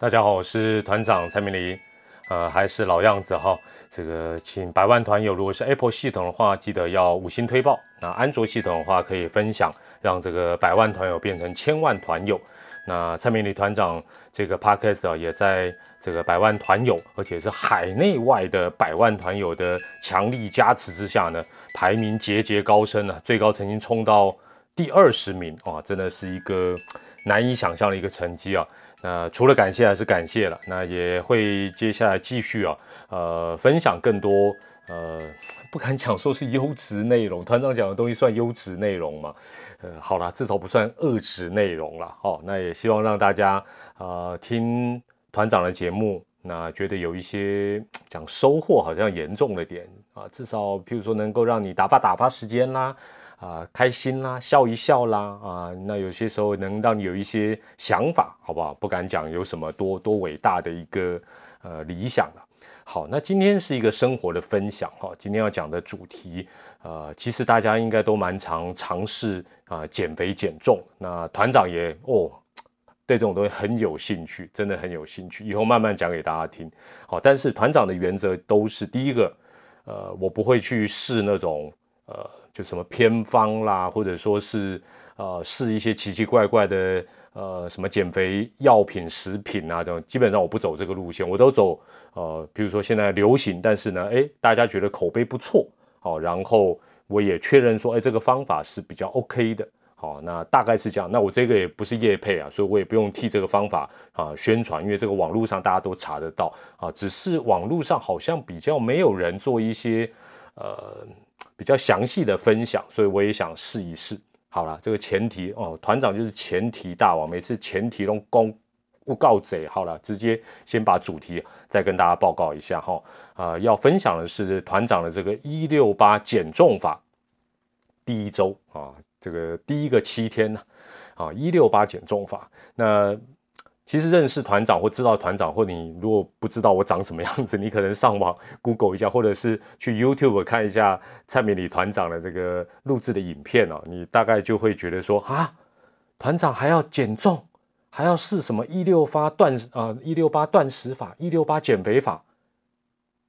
大家好，我是团长蔡明黎，呃，还是老样子哈，这个请百万团友，如果是 Apple 系统的话，记得要五星推爆；那安卓系统的话，可以分享，让这个百万团友变成千万团友。那蔡明黎团长这个 Podcast 啊，也在这个百万团友，而且是海内外的百万团友的强力加持之下呢，排名节节高升呢，最高曾经冲到第二十名啊，真的是一个难以想象的一个成绩啊。那除了感谢还是感谢了，那也会接下来继续啊，呃，分享更多呃，不敢讲说是优质内容，团长讲的东西算优质内容吗？呃，好啦，至少不算恶质内容了。哦，那也希望让大家啊听团长的节目，那觉得有一些讲收获好像严重了点啊，至少譬如说能够让你打发打发时间啦。啊，开心啦，笑一笑啦，啊，那有些时候能让你有一些想法，好不好？不敢讲有什么多多伟大的一个呃理想了。好，那今天是一个生活的分享哈。今天要讲的主题，呃，其实大家应该都蛮常尝试啊减肥减重。那团长也哦，对这种东西很有兴趣，真的很有兴趣。以后慢慢讲给大家听。好，但是团长的原则都是第一个，呃，我不会去试那种呃。就什么偏方啦，或者说是呃试一些奇奇怪怪的呃什么减肥药品、食品啊等，基本上我不走这个路线，我都走呃，比如说现在流行，但是呢，哎，大家觉得口碑不错，好，然后我也确认说，哎，这个方法是比较 OK 的，好，那大概是这样。那我这个也不是业配啊，所以我也不用替这个方法啊宣传，因为这个网络上大家都查得到啊，只是网络上好像比较没有人做一些呃。比较详细的分享，所以我也想试一试。好了，这个前提哦，团长就是前提大王，每次前提都公不告贼。好了，直接先把主题再跟大家报告一下哈。啊，要分享的是团长的这个一六八减重法第一周啊，这个第一个七天呢啊，一六八减重法那。其实认识团长或知道团长，或你如果不知道我长什么样子，你可能上网 Google 一下，或者是去 YouTube 看一下蔡美里团长的这个录制的影片哦，你大概就会觉得说啊，团长还要减重，还要试什么一六八断啊一六八断食法、一六八减肥法，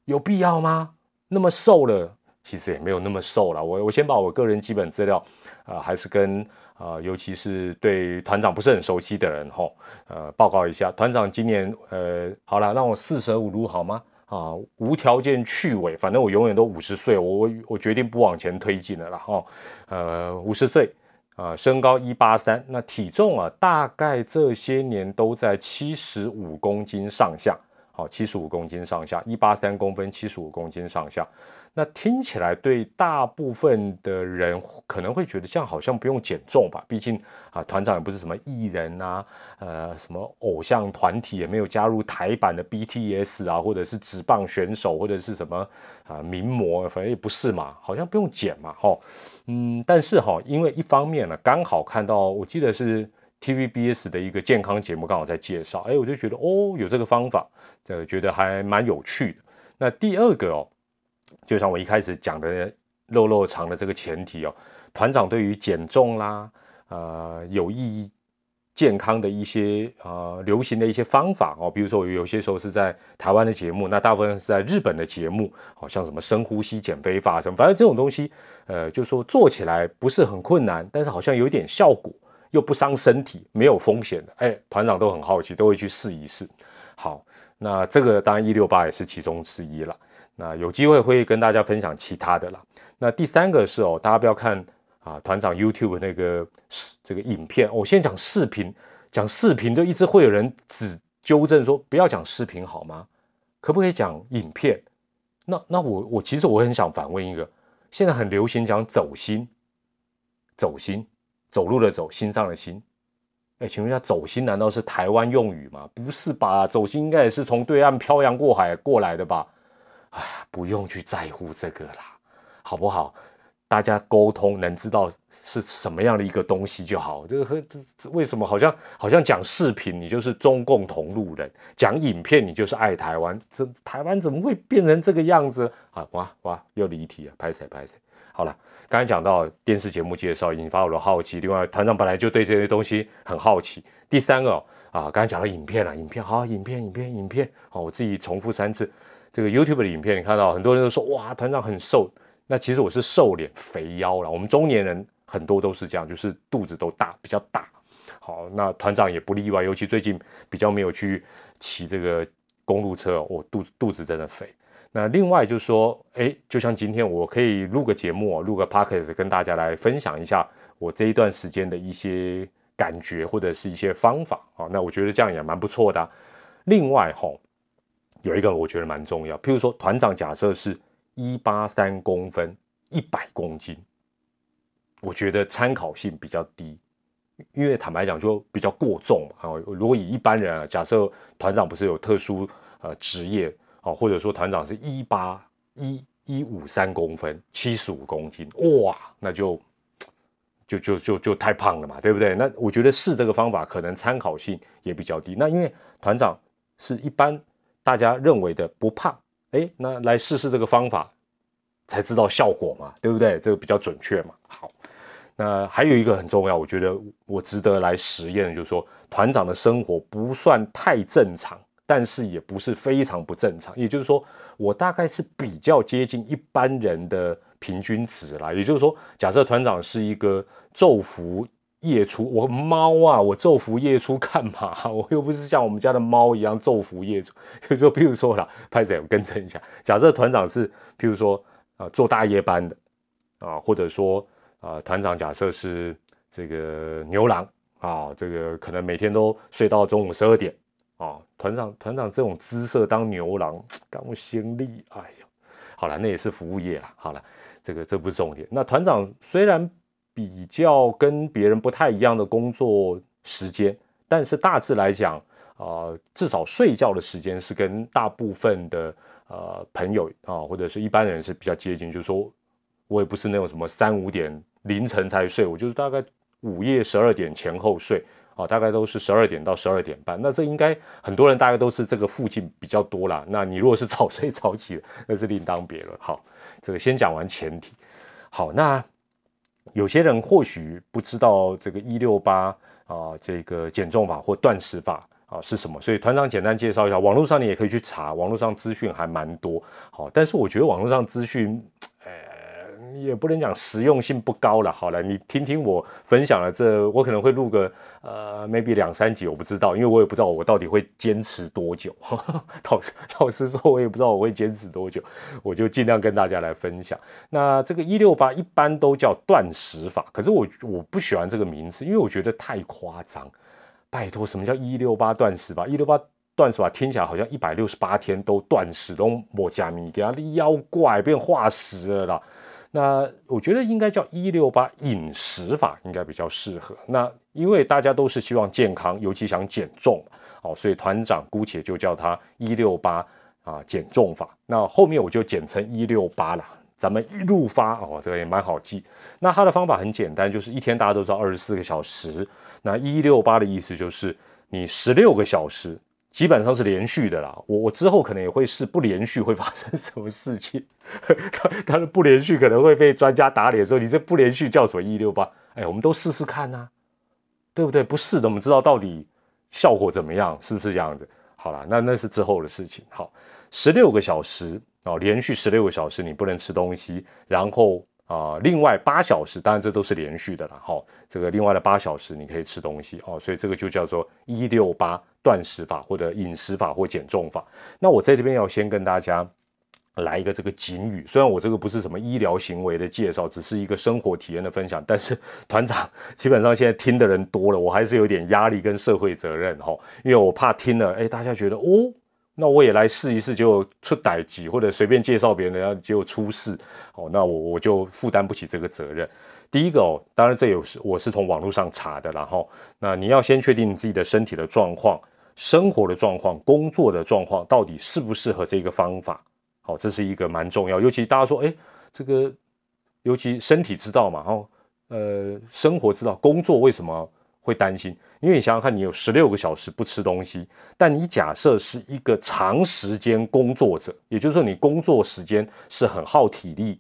有必要吗？那么瘦了，其实也没有那么瘦了。我我先把我个人基本资料啊，还是跟。啊，尤其是对团长不是很熟悉的人吼，呃，报告一下，团长今年呃，好了，让我四舍五入好吗？啊，无条件去尾，反正我永远都五十岁，我我决定不往前推进了啦哈，呃，五十岁啊，身高一八三，那体重啊，大概这些年都在七十五公斤上下，好，七十五公斤上下，一八三公分，七十五公斤上下。那听起来对大部分的人可能会觉得这样好像不用减重吧？毕竟啊，团长也不是什么艺人啊，呃，什么偶像团体也没有加入台版的 BTS 啊，或者是职棒选手，或者是什么啊名模，反正也不是嘛，好像不用减嘛，哈，嗯，但是哈，因为一方面呢，刚好看到，我记得是 TVBS 的一个健康节目，刚好在介绍，哎，我就觉得哦，有这个方法，呃，觉得还蛮有趣的。那第二个哦。就像我一开始讲的肉肉肠的这个前提哦，团长对于减重啦，呃，有益健康的一些呃流行的一些方法哦，比如说有些时候是在台湾的节目，那大部分是在日本的节目，好像什么深呼吸减肥法什么，反正这种东西，呃，就说做起来不是很困难，但是好像有点效果，又不伤身体，没有风险的，哎，团长都很好奇，都会去试一试。好，那这个当然一六八也是其中之一了。那有机会会跟大家分享其他的啦。那第三个是哦，大家不要看啊，团长 YouTube 那个视这个影片，我先讲视频，讲视频就一直会有人指纠正说不要讲视频好吗？可不可以讲影片？那那我我其实我很想反问一个，现在很流行讲走心，走心，走路的走，心上的心。哎，请问一下，走心难道是台湾用语吗？不是吧？走心应该也是从对岸漂洋过海过来的吧？啊，不用去在乎这个啦，好不好？大家沟通能知道是什么样的一个东西就好。这个和为什么好像好像讲视频你就是中共同路人，讲影片你就是爱台湾？这台湾怎么会变成这个样子啊？哇哇，又离题了，拍谁拍谁？好了，刚才讲到电视节目介绍，引发我的好奇。另外，团长本来就对这些东西很好奇。第三个啊，刚才讲到影片了，影片好，影片影片影片好，我自己重复三次。这个 YouTube 的影片，你看到很多人都说哇，团长很瘦。那其实我是瘦脸肥腰了。我们中年人很多都是这样，就是肚子都大，比较大。好，那团长也不例外，尤其最近比较没有去骑这个公路车，我肚肚子真的肥。那另外就是说，哎，就像今天我可以录个节目，录个 podcast 跟大家来分享一下我这一段时间的一些感觉或者是一些方法啊。那我觉得这样也蛮不错的。另外哈。有一个我觉得蛮重要，譬如说团长假设是一八三公分，一百公斤，我觉得参考性比较低，因为坦白讲就比较过重嘛。啊，如果以一般人啊，假设团长不是有特殊呃职业啊，或者说团长是一八一一五三公分，七十五公斤，哇，那就就就就就太胖了嘛，对不对？那我觉得试这个方法可能参考性也比较低。那因为团长是一般。大家认为的不胖，哎，那来试试这个方法，才知道效果嘛，对不对？这个比较准确嘛。好，那还有一个很重要，我觉得我值得来实验的，就是说团长的生活不算太正常，但是也不是非常不正常。也就是说，我大概是比较接近一般人的平均值啦。也就是说，假设团长是一个昼伏。夜出，我猫啊，我昼伏夜出干嘛？我又不是像我们家的猫一样昼伏夜出。有时候，譬如说啦，拍子我更正一下。假设团长是，譬如说啊，做大夜班的啊，或者说啊，团长假设是这个牛郎啊，这个可能每天都睡到中午十二点啊。团长，团长这种姿色当牛郎，干我心力。哎呀，好了，那也是服务业了。好了，这个这不是重点。那团长虽然。比较跟别人不太一样的工作时间，但是大致来讲，啊，至少睡觉的时间是跟大部分的呃朋友啊，或者是一般人是比较接近。就是说，我也不是那种什么三五点凌晨才睡，我就是大概午夜十二点前后睡啊，大概都是十二点到十二点半。那这应该很多人大概都是这个附近比较多啦。那你如果是早睡早起，那是另当别论。好，这个先讲完前提。好，那。有些人或许不知道这个一六八啊，这个减重法或断食法啊是什么，所以团长简单介绍一下。网络上你也可以去查，网络上资讯还蛮多。好，但是我觉得网络上资讯。也不能讲实用性不高了。好了，你听听我分享了这，我可能会录个呃，maybe 两三集，我不知道，因为我也不知道我到底会坚持多久。老实老实说，我也不知道我会坚持多久，我就尽量跟大家来分享。那这个一六八一般都叫断食法，可是我我不喜欢这个名字，因为我觉得太夸张。拜托，什么叫一六八断食法？一六八断食法听起来好像一百六十八天都断食，都抹加米，给他妖怪变化石了啦。那我觉得应该叫一六八饮食法应该比较适合。那因为大家都是希望健康，尤其想减重，哦，所以团长姑且就叫它一六八啊减重法。那后面我就简称一六八了，咱们一路发哦，这个也蛮好记。那它的方法很简单，就是一天大家都知道二十四个小时，那一六八的意思就是你十六个小时。基本上是连续的啦，我我之后可能也会试不连续会发生什么事情，他他的不连续可能会被专家打脸，说你这不连续叫什么一六八？哎，我们都试试看呐，对不对？不试的我们知道到底效果怎么样，是不是这样子？好了，那那是之后的事情。好，十六个小时哦，连续十六个小时你不能吃东西，然后。啊，另外八小时，当然这都是连续的了。哈，这个另外的八小时你可以吃东西哦，所以这个就叫做一六八断食法或者饮食法或减重法。那我在这边要先跟大家来一个这个警语，虽然我这个不是什么医疗行为的介绍，只是一个生活体验的分享，但是团长基本上现在听的人多了，我还是有点压力跟社会责任哈，因为我怕听了，哎，大家觉得哦。那我也来试一试，就出歹疾，或者随便介绍别人，然后结果出事，哦，那我我就负担不起这个责任。第一个哦，当然这有是我是从网络上查的，然后那你要先确定你自己的身体的状况、生活的状况、工作的状况，到底适不适合这个方法。好，这是一个蛮重要，尤其大家说，哎，这个尤其身体知道嘛，哈，呃，生活知道，工作为什么会担心？因为你想想看，你有十六个小时不吃东西，但你假设是一个长时间工作者，也就是说你工作时间是很耗体力，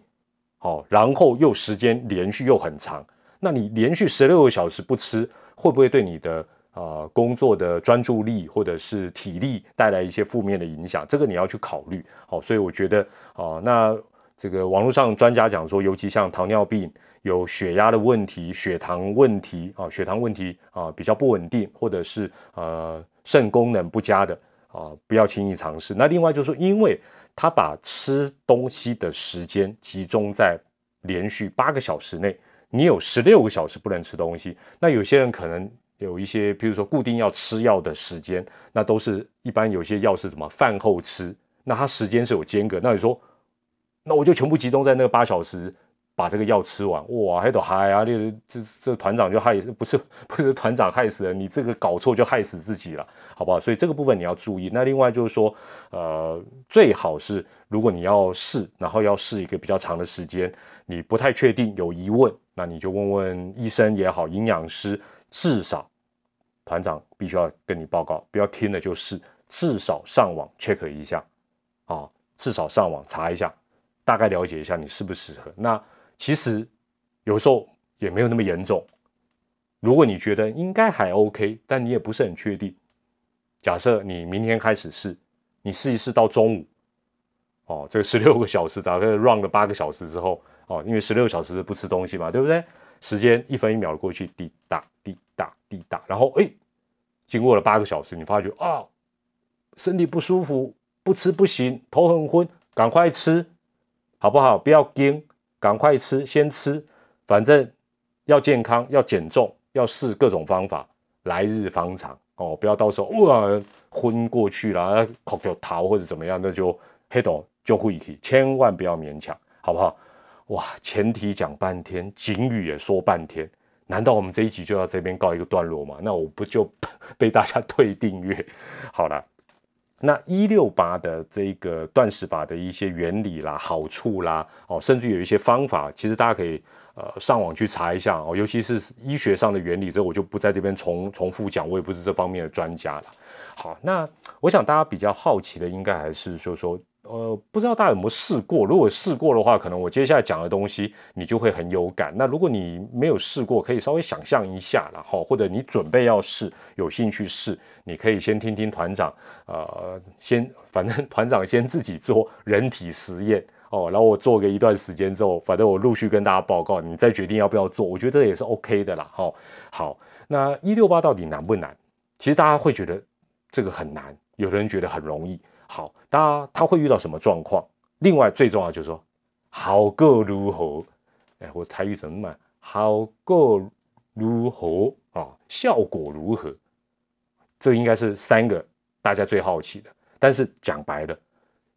好，然后又时间连续又很长，那你连续十六个小时不吃，会不会对你的啊工作的专注力或者是体力带来一些负面的影响？这个你要去考虑。好，所以我觉得啊，那这个网络上专家讲说，尤其像糖尿病。有血压的问题、血糖问题啊，血糖问题啊比较不稳定，或者是呃肾功能不佳的啊，不要轻易尝试。那另外就是说，因为他把吃东西的时间集中在连续八个小时内，你有十六个小时不能吃东西。那有些人可能有一些，比如说固定要吃药的时间，那都是一般有些药是什么饭后吃，那它时间是有间隔。那你说，那我就全部集中在那个八小时。把这个药吃完，哇，还都嗨啊！这这这团长就害，不是 不是团长害死了，你这个搞错就害死自己了，好不好？所以这个部分你要注意。那另外就是说，呃，最好是如果你要试，然后要试一个比较长的时间，你不太确定有疑问，那你就问问医生也好，营养师，至少团长必须要跟你报告，不要听了就试，至少上网 check 一下，啊，至少上网查一下，大概了解一下你适不适合。那其实有时候也没有那么严重。如果你觉得应该还 OK，但你也不是很确定。假设你明天开始试，你试一试到中午，哦，这个十六个小时，大概 run 了八个小时之后，哦，因为十六小时不吃东西嘛，对不对？时间一分一秒的过去，滴答滴答滴答，然后哎，经过了八个小时，你发觉啊，身体不舒服，不吃不行，头很昏，赶快吃，好不好？不要惊。赶快吃，先吃，反正要健康，要减重，要试各种方法，来日方长哦，不要到时候哇昏过去了，口就逃或者怎么样，那就黑洞就会去，千万不要勉强，好不好？哇，前提讲半天，警语也说半天，难道我们这一集就要这边告一个段落吗？那我不就 被大家退订阅？好了。那一六八的这个断食法的一些原理啦、好处啦，哦，甚至有一些方法，其实大家可以呃上网去查一下哦。尤其是医学上的原理，这我就不在这边重重复讲，我也不是这方面的专家了。好，那我想大家比较好奇的，应该还是说说。呃，不知道大家有没有试过？如果试过的话，可能我接下来讲的东西你就会很有感。那如果你没有试过，可以稍微想象一下，然后或者你准备要试，有兴趣试，你可以先听听团长，呃，先 反正团长先自己做人体实验哦，然后我做个一段时间之后，反正我陆续跟大家报告，你再决定要不要做。我觉得这也是 OK 的啦。哈，好，那一六八到底难不难？其实大家会觉得这个很难，有的人觉得很容易。好，他他会遇到什么状况？另外最重要就是说，好过如何？哎，我台语怎么那么好过如何啊？效果如何？这应该是三个大家最好奇的。但是讲白了，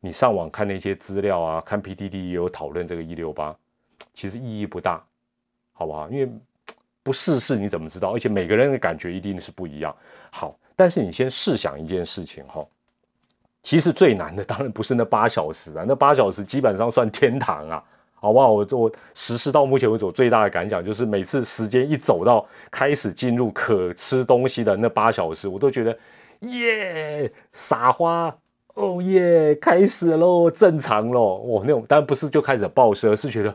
你上网看那些资料啊，看 PTT 也有讨论这个一六八，其实意义不大，好不好？因为不试试你怎么知道？而且每个人的感觉一定是不一样。好，但是你先试想一件事情哈。其实最难的当然不是那八小时啊，那八小时基本上算天堂啊，好不好？我我实施到目前为止，我最大的感想就是每次时间一走到开始进入可吃东西的那八小时，我都觉得耶撒花哦耶开始喽，正常喽，我那种当然不是就开始暴食，而是觉得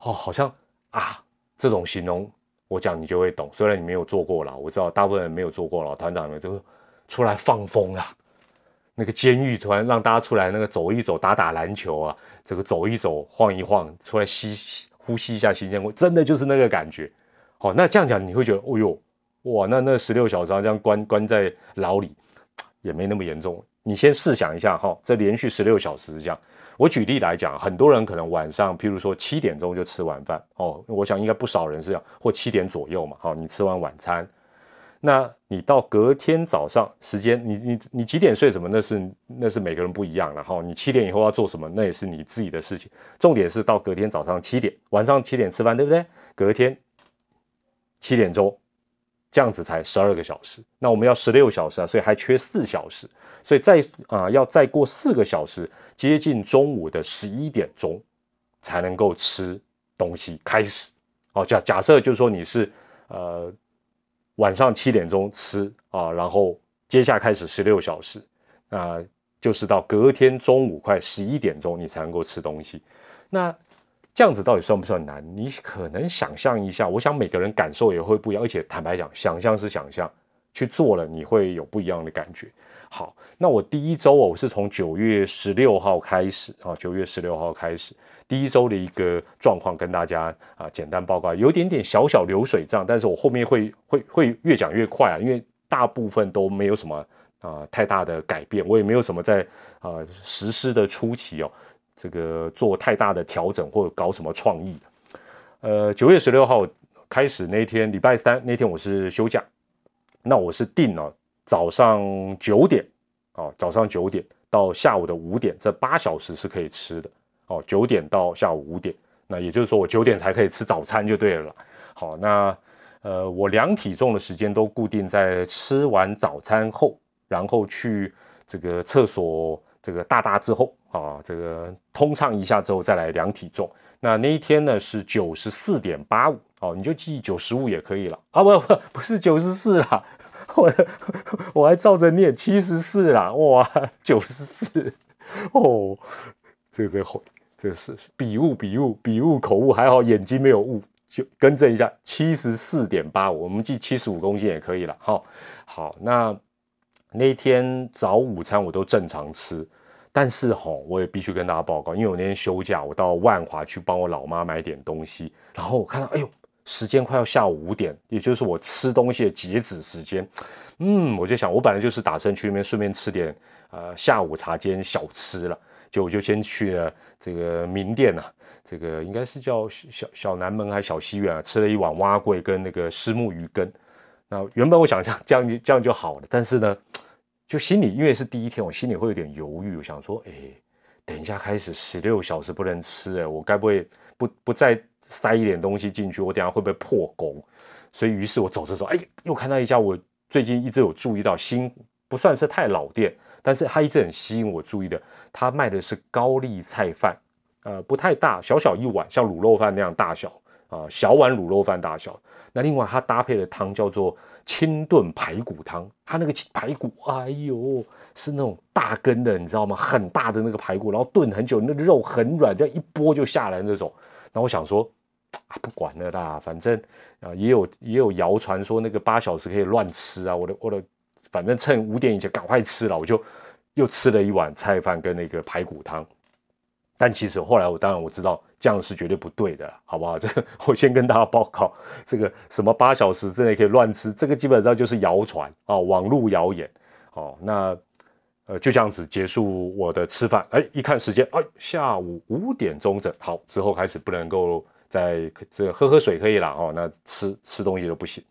哦好像啊这种形容我讲你就会懂，虽然你没有做过了，我知道大部分人没有做过了，团长们都出来放风了。那个监狱突然让大家出来，那个走一走，打打篮球啊，这个走一走，晃一晃，出来吸呼吸一下新鲜空气，真的就是那个感觉。好，那这样讲你会觉得，哦呦，哇，那那十六小时这样关关在牢里，也没那么严重。你先试想一下哈，这连续十六小时这样，我举例来讲，很多人可能晚上，譬如说七点钟就吃晚饭哦，我想应该不少人是这样，或七点左右嘛，好，你吃完晚餐。那你到隔天早上时间，你你你几点睡什么？那是那是每个人不一样。然后你七点以后要做什么？那也是你自己的事情。重点是到隔天早上七点，晚上七点吃饭，对不对？隔天七点钟，这样子才十二个小时。那我们要十六小时啊，所以还缺四小时。所以再啊，要再过四个小时，接近中午的十一点钟才能够吃东西开始。哦，假假设就是说你是呃晚上七点钟吃啊，然后接下开始十六小时，那就是到隔天中午快十一点钟你才能够吃东西。那这样子到底算不算难？你可能想象一下，我想每个人感受也会不一样，而且坦白讲，想象是想象，去做了你会有不一样的感觉。好，那我第一周哦，我是从九月十六号开始啊，九月十六号开始第一周的一个状况跟大家啊简单报告，有点点小小流水账，但是我后面会会会越讲越快啊，因为大部分都没有什么啊太大的改变，我也没有什么在啊实施的初期哦。这个做太大的调整或者搞什么创意，呃，九月十六号开始那天，礼拜三那天我是休假，那我是定了早上九点，哦，早上九点到下午的五点，这八小时是可以吃的，哦，九点到下午五点，那也就是说我九点才可以吃早餐就对了。好，那呃，我量体重的时间都固定在吃完早餐后，然后去这个厕所。这个大大之后啊，这个通畅一下之后再来量体重。那那一天呢是九十四点八五哦，你就记九十五也可以了啊，不不不是九十四啦，我 我还照着念七十四啦，哇，九十四哦，这个这这是笔误笔误笔误口误，还好眼睛没有误，就更正一下七十四点八五，我们记七十五公斤也可以了。好，好那。那天早午餐我都正常吃，但是吼，我也必须跟大家报告，因为我那天休假，我到万华去帮我老妈买点东西，然后我看到，哎呦，时间快要下午五点，也就是我吃东西的截止时间，嗯，我就想，我本来就是打算去那边顺便吃点呃下午茶间小吃了，就我就先去了这个名店啊，这个应该是叫小小南门还是小西园啊，吃了一碗蛙桂跟那个虱目鱼羹，那原本我想象这样这样就好了，但是呢。就心里，因为是第一天，我心里会有点犹豫。我想说，哎，等一下开始十六小时不能吃，哎，我该不会不不再塞一点东西进去？我等下会不会破功？所以，于是我走着走，哎，又看到一家我最近一直有注意到新，不算是太老店，但是它一直很吸引我注意的。它卖的是高丽菜饭，呃，不太大，小小一碗，像卤肉饭那样大小啊，小碗卤肉饭大小。那另外它搭配的汤叫做。清炖排骨汤，它那个排骨，哎呦，是那种大根的，你知道吗？很大的那个排骨，然后炖很久，那肉很软，这样一剥就下来那种。那我想说，不管了啦，反正啊，也有也有谣传说那个八小时可以乱吃啊。我的我的，反正趁五点以前赶快吃了，我就又吃了一碗菜饭跟那个排骨汤。但其实后来我当然我知道。这样是绝对不对的，好不好？这我先跟大家报告，这个什么八小时之内可以乱吃，这个基本上就是谣传啊，网络谣言。哦，那呃就这样子结束我的吃饭。哎，一看时间，哎，下午五点钟整。好，之后开始不能够再这喝喝水可以了哦，那吃吃东西都不行。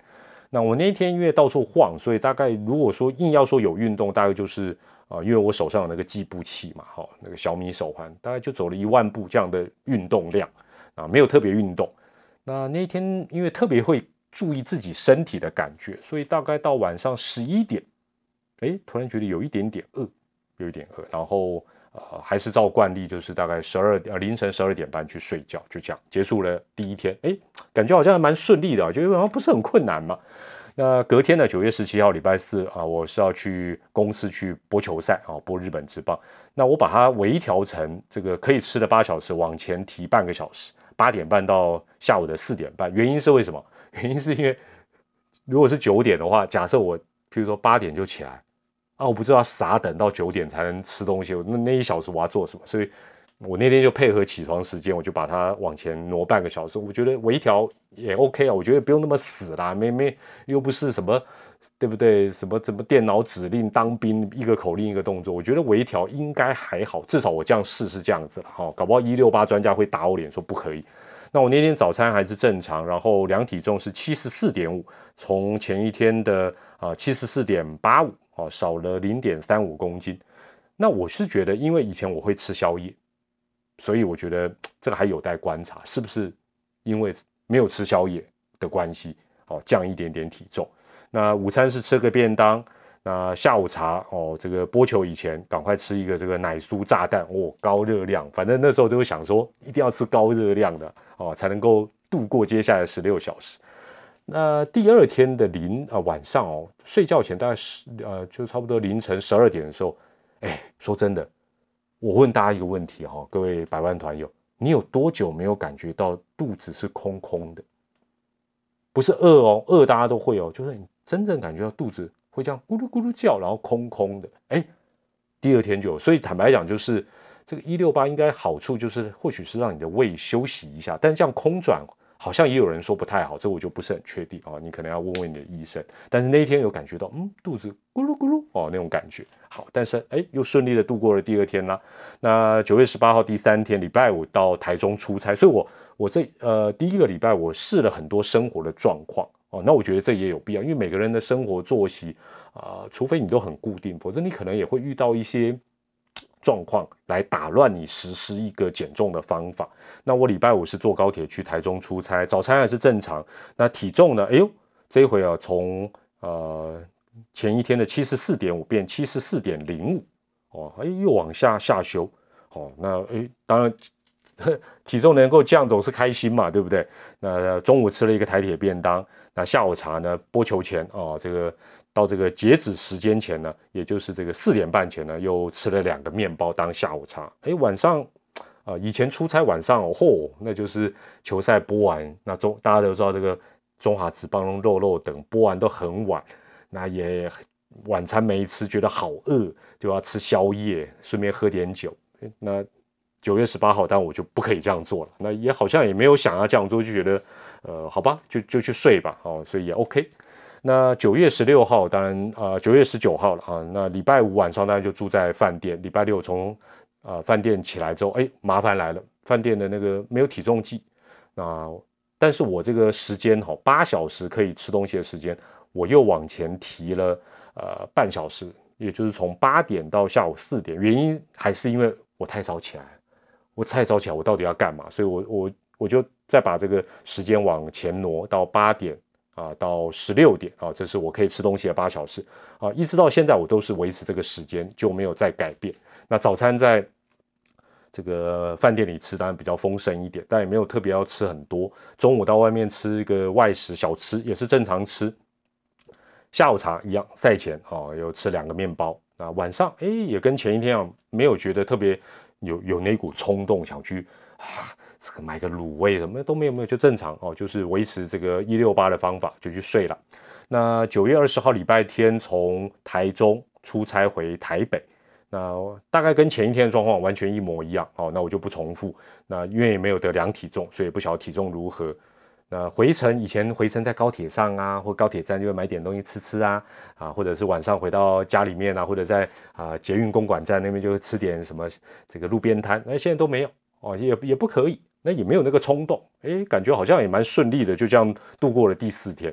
那我那天因为到处晃，所以大概如果说硬要说有运动，大概就是。啊，因为我手上有那个计步器嘛，哈，那个小米手环，大概就走了一万步这样的运动量啊，没有特别运动。那那天因为特别会注意自己身体的感觉，所以大概到晚上十一点，哎，突然觉得有一点点饿，有一点饿，然后呃，还是照惯例，就是大概十二呃凌晨十二点半去睡觉，就这样结束了第一天。哎，感觉好像还蛮顺利的，就好像不是很困难嘛。那隔天呢？九月十七号，礼拜四啊，我是要去公司去播球赛啊，播日本职棒。那我把它微调成这个可以吃的八小时，往前提半个小时，八点半到下午的四点半。原因是为什么？原因是因为如果是九点的话，假设我譬如说八点就起来啊，我不知道傻等到九点才能吃东西，那那一小时我要做什么？所以。我那天就配合起床时间，我就把它往前挪半个小时。我觉得微调也 OK 啊，我觉得不用那么死啦，没没又不是什么，对不对？什么什么电脑指令当兵，一个口令一个动作，我觉得微调应该还好，至少我这样试是这样子了哈。搞不好一六八专家会打我脸说不可以。那我那天早餐还是正常，然后量体重是七十四点五，从前一天的啊七十四点八五哦少了零点三五公斤。那我是觉得，因为以前我会吃宵夜。所以我觉得这个还有待观察，是不是因为没有吃宵夜的关系，哦，降一点点体重。那午餐是吃个便当，那下午茶哦，这个播球以前赶快吃一个这个奶酥炸弹哦，高热量，反正那时候都会想说一定要吃高热量的哦，才能够度过接下来十六小时。那第二天的零啊晚上哦，睡觉前大概十呃就差不多凌晨十二点的时候，哎，说真的，我问大家一个问题哈，各位百万团友，你有多久没有感觉到肚子是空空的？不是饿哦，饿大家都会哦，就是你真正感觉到肚子会这样咕噜咕噜叫，然后空空的，哎，第二天就有。所以坦白讲，就是这个一六八应该好处就是，或许是让你的胃休息一下，但这样空转。好像也有人说不太好，这我就不是很确定啊。你可能要问问你的医生。但是那一天有感觉到，嗯，肚子咕噜咕噜哦那种感觉。好，但是哎，又顺利的度过了第二天啦。那九月十八号第三天，礼拜五到台中出差，所以我我这呃第一个礼拜我试了很多生活的状况哦。那我觉得这也有必要，因为每个人的生活作息啊，除非你都很固定，否则你可能也会遇到一些。状况来打乱你实施一个减重的方法。那我礼拜五是坐高铁去台中出差，早餐还是正常。那体重呢？哎呦，这一回啊，从呃前一天的七十四点五变七十四点零五哦，哎又往下下修。哦，那哎当然 体重能够降总是开心嘛，对不对？那中午吃了一个台铁便当，那下午茶呢？播球前哦，这个。到这个截止时间前呢，也就是这个四点半前呢，又吃了两个面包当下午茶。哎，晚上啊，以前出差晚上哦，嚯，那就是球赛播完，那中大家都知道这个中华职棒肉肉等播完都很晚，那也晚餐没吃，觉得好饿，就要吃宵夜，顺便喝点酒。那九月十八号，但我就不可以这样做了。那也好像也没有想要这样做，就觉得呃，好吧，就就去睡吧。哦，所以也 OK。那九月十六号，当然啊，九月十九号了啊。那礼拜五晚上当然就住在饭店。礼拜六从啊饭店起来之后，哎，麻烦来了，饭店的那个没有体重计。那但是我这个时间哈，八小时可以吃东西的时间，我又往前提了呃半小时，也就是从八点到下午四点。原因还是因为我太早起来，我太早起来，我到底要干嘛？所以我我我就再把这个时间往前挪到八点。啊，到十六点啊，这是我可以吃东西的八小时啊，一直到现在我都是维持这个时间，就没有再改变。那早餐在这个饭店里吃，当然比较丰盛一点，但也没有特别要吃很多。中午到外面吃一个外食小吃，也是正常吃。下午茶一样，赛前啊有吃两个面包。那晚上哎，也跟前一天啊，没有觉得特别有有那股冲动想去啊。这个买个卤味什么都没有没有就正常哦，就是维持这个一六八的方法就去睡了。那九月二十号礼拜天从台中出差回台北，那大概跟前一天的状况完全一模一样哦。那我就不重复。那因为也没有得量体重，所以不晓得体重如何。那回程以前回程在高铁上啊，或高铁站就会买点东西吃吃啊啊，或者是晚上回到家里面啊，或者在啊捷运公馆站那边就会吃点什么这个路边摊。那现在都没有哦，也也不可以。那也没有那个冲动，哎，感觉好像也蛮顺利的，就这样度过了第四天。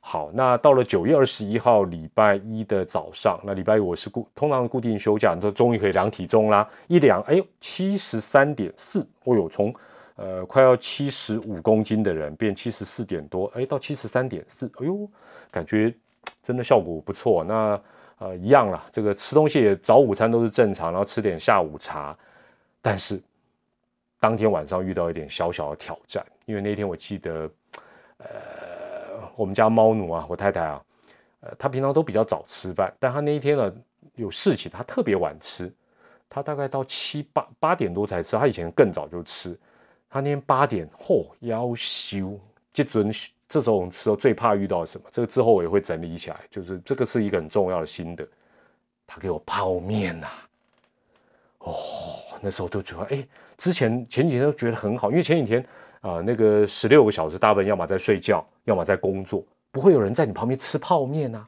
好，那到了九月二十一号礼拜一的早上，那礼拜一我是固通常固定休假，你说终于可以量体重啦，一量，哎呦，七十三点四，哦呦，从呃快要七十五公斤的人变七十四点多，哎，到七十三点四，哎呦，感觉真的效果不错。那呃一样了，这个吃东西也早午餐都是正常，然后吃点下午茶，但是。当天晚上遇到一点小小的挑战，因为那天我记得，呃，我们家猫奴啊，我太太啊，呃，她平常都比较早吃饭，但她那一天呢有事情，她特别晚吃，她大概到七八八点多才吃，她以前更早就吃，她那天八点，嚯，要修，这准这种时候最怕遇到什么？这个之后我也会整理起来，就是这个是一个很重要的心得，他给我泡面呐，哦，那时候就觉得，哎。之前前几天都觉得很好，因为前几天啊，那个十六个小时，大部分要么在睡觉，要么在工作，不会有人在你旁边吃泡面呐。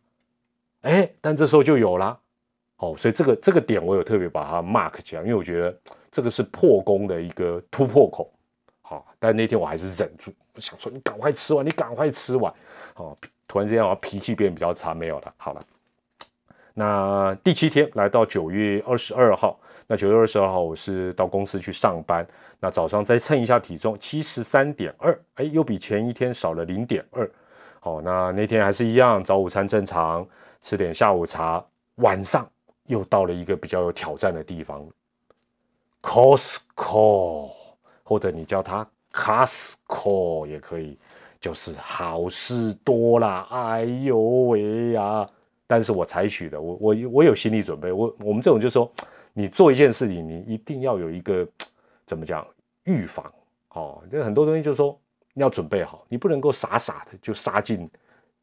哎，但这时候就有了，哦，所以这个这个点我有特别把它 mark 起来，因为我觉得这个是破功的一个突破口。好，但那天我还是忍住，我想说你赶快吃完，你赶快吃完。哦，突然之间我脾气变比较差，没有了。好了，那第七天来到九月二十二号。那九月二十二号，我是到公司去上班。那早上再称一下体重，七十三点二，哎，又比前一天少了零点二。好，那那天还是一样，早午餐正常，吃点下午茶，晚上又到了一个比较有挑战的地方，Costco，或者你叫它 Costco 也可以，就是好事多啦。哎呦喂呀！但是我采取的，我我我有心理准备。我我们这种就是说，你做一件事情，你一定要有一个怎么讲预防哦。这很多东西就是说，你要准备好，你不能够傻傻的就杀进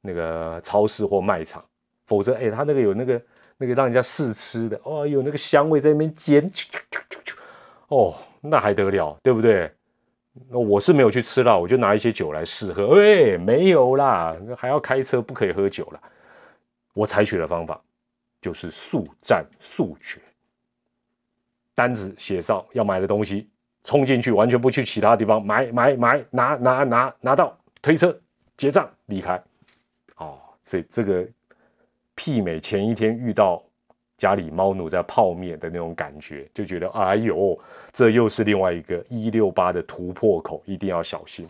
那个超市或卖场，否则哎，他那个有那个那个让人家试吃的哦，有那个香味在那边煎，哦，那还得了，对不对？那我是没有去吃了，我就拿一些酒来试喝。哎，没有啦，还要开车，不可以喝酒了。我采取的方法就是速战速决，单子写上要买的东西，冲进去，完全不去其他地方买买买，拿拿拿拿到推车结账离开。哦，所以这个媲美前一天遇到家里猫奴在泡面的那种感觉，就觉得哎呦，这又是另外一个一六八的突破口，一定要小心。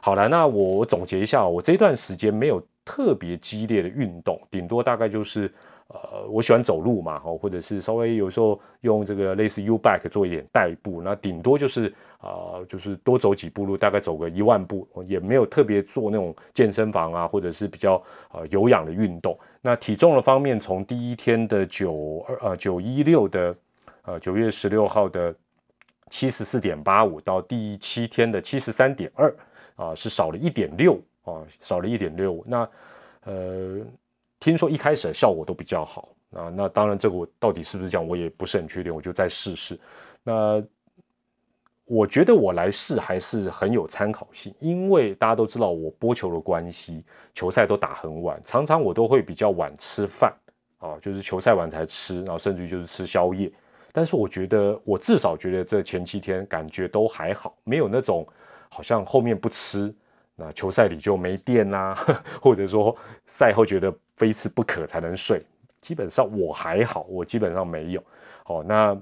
好了，那我总结一下，我这段时间没有。特别激烈的运动，顶多大概就是，呃，我喜欢走路嘛，哦，或者是稍微有时候用这个类似 U back 做一点代步，那顶多就是啊，就是多走几步路，大概走个一万步，也没有特别做那种健身房啊，或者是比较呃有氧的运动。那体重的方面，从第一天的九二呃九一六的呃九月十六号的七十四点八五，到第七天的七十三点二，啊，是少了一点六。哦，少了一点六，那呃，听说一开始的效果都比较好啊。那当然，这个我到底是不是这样，我也不是很确定，我就再试试。那我觉得我来试还是很有参考性，因为大家都知道我播球的关系，球赛都打很晚，常常我都会比较晚吃饭啊，就是球赛完才吃，然后甚至于就是吃宵夜。但是我觉得，我至少觉得这前七天感觉都还好，没有那种好像后面不吃。那球赛里就没电啦，或者说赛后觉得非吃不可才能睡，基本上我还好，我基本上没有。哦，那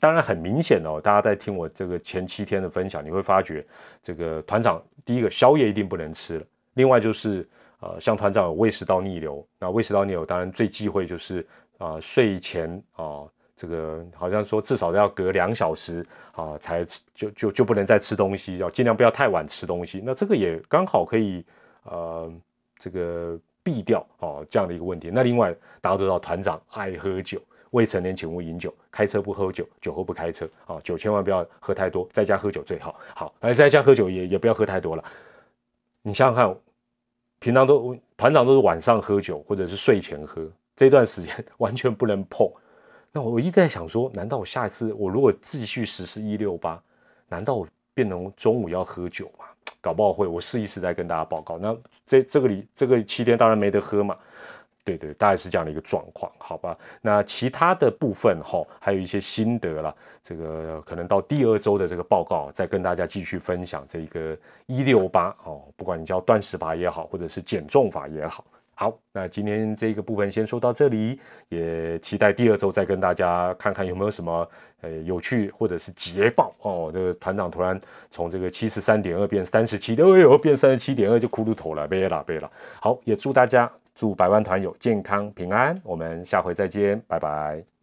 当然很明显哦，大家在听我这个前七天的分享，你会发觉这个团长第一个宵夜一定不能吃了，另外就是呃，像团长有胃食道逆流，那胃食道逆流当然最忌讳就是啊睡前啊。这个好像说至少要隔两小时啊，才就就就不能再吃东西，要尽量不要太晚吃东西。那这个也刚好可以呃，这个避掉哦这样的一个问题。那另外大家都知道团长爱喝酒，未成年请勿饮酒，开车不喝酒，酒后不开车啊，酒千万不要喝太多，在家喝酒最好。好，而在家喝酒也也不要喝太多了。你想想看，平常都团长都是晚上喝酒或者是睡前喝，这段时间 完全不能碰。那我一直在想说，难道我下一次我如果继续实施一六八，难道我变成中午要喝酒吗？搞不好会，我试一试再跟大家报告。那这这个里这个七天当然没得喝嘛，对对，大概是这样的一个状况，好吧？那其他的部分哈，还有一些心得了，这个可能到第二周的这个报告再跟大家继续分享这个一六八哦，不管你叫断食法也好，或者是减重法也好。好，那今天这个部分先说到这里，也期待第二周再跟大家看看有没有什么呃有趣或者是捷报哦。这个团长突然从这个七十三点二变三十七，哎呦，变三十七点二就骷髅头了，别了别了。好，也祝大家祝百万团友健康平安，我们下回再见，拜拜。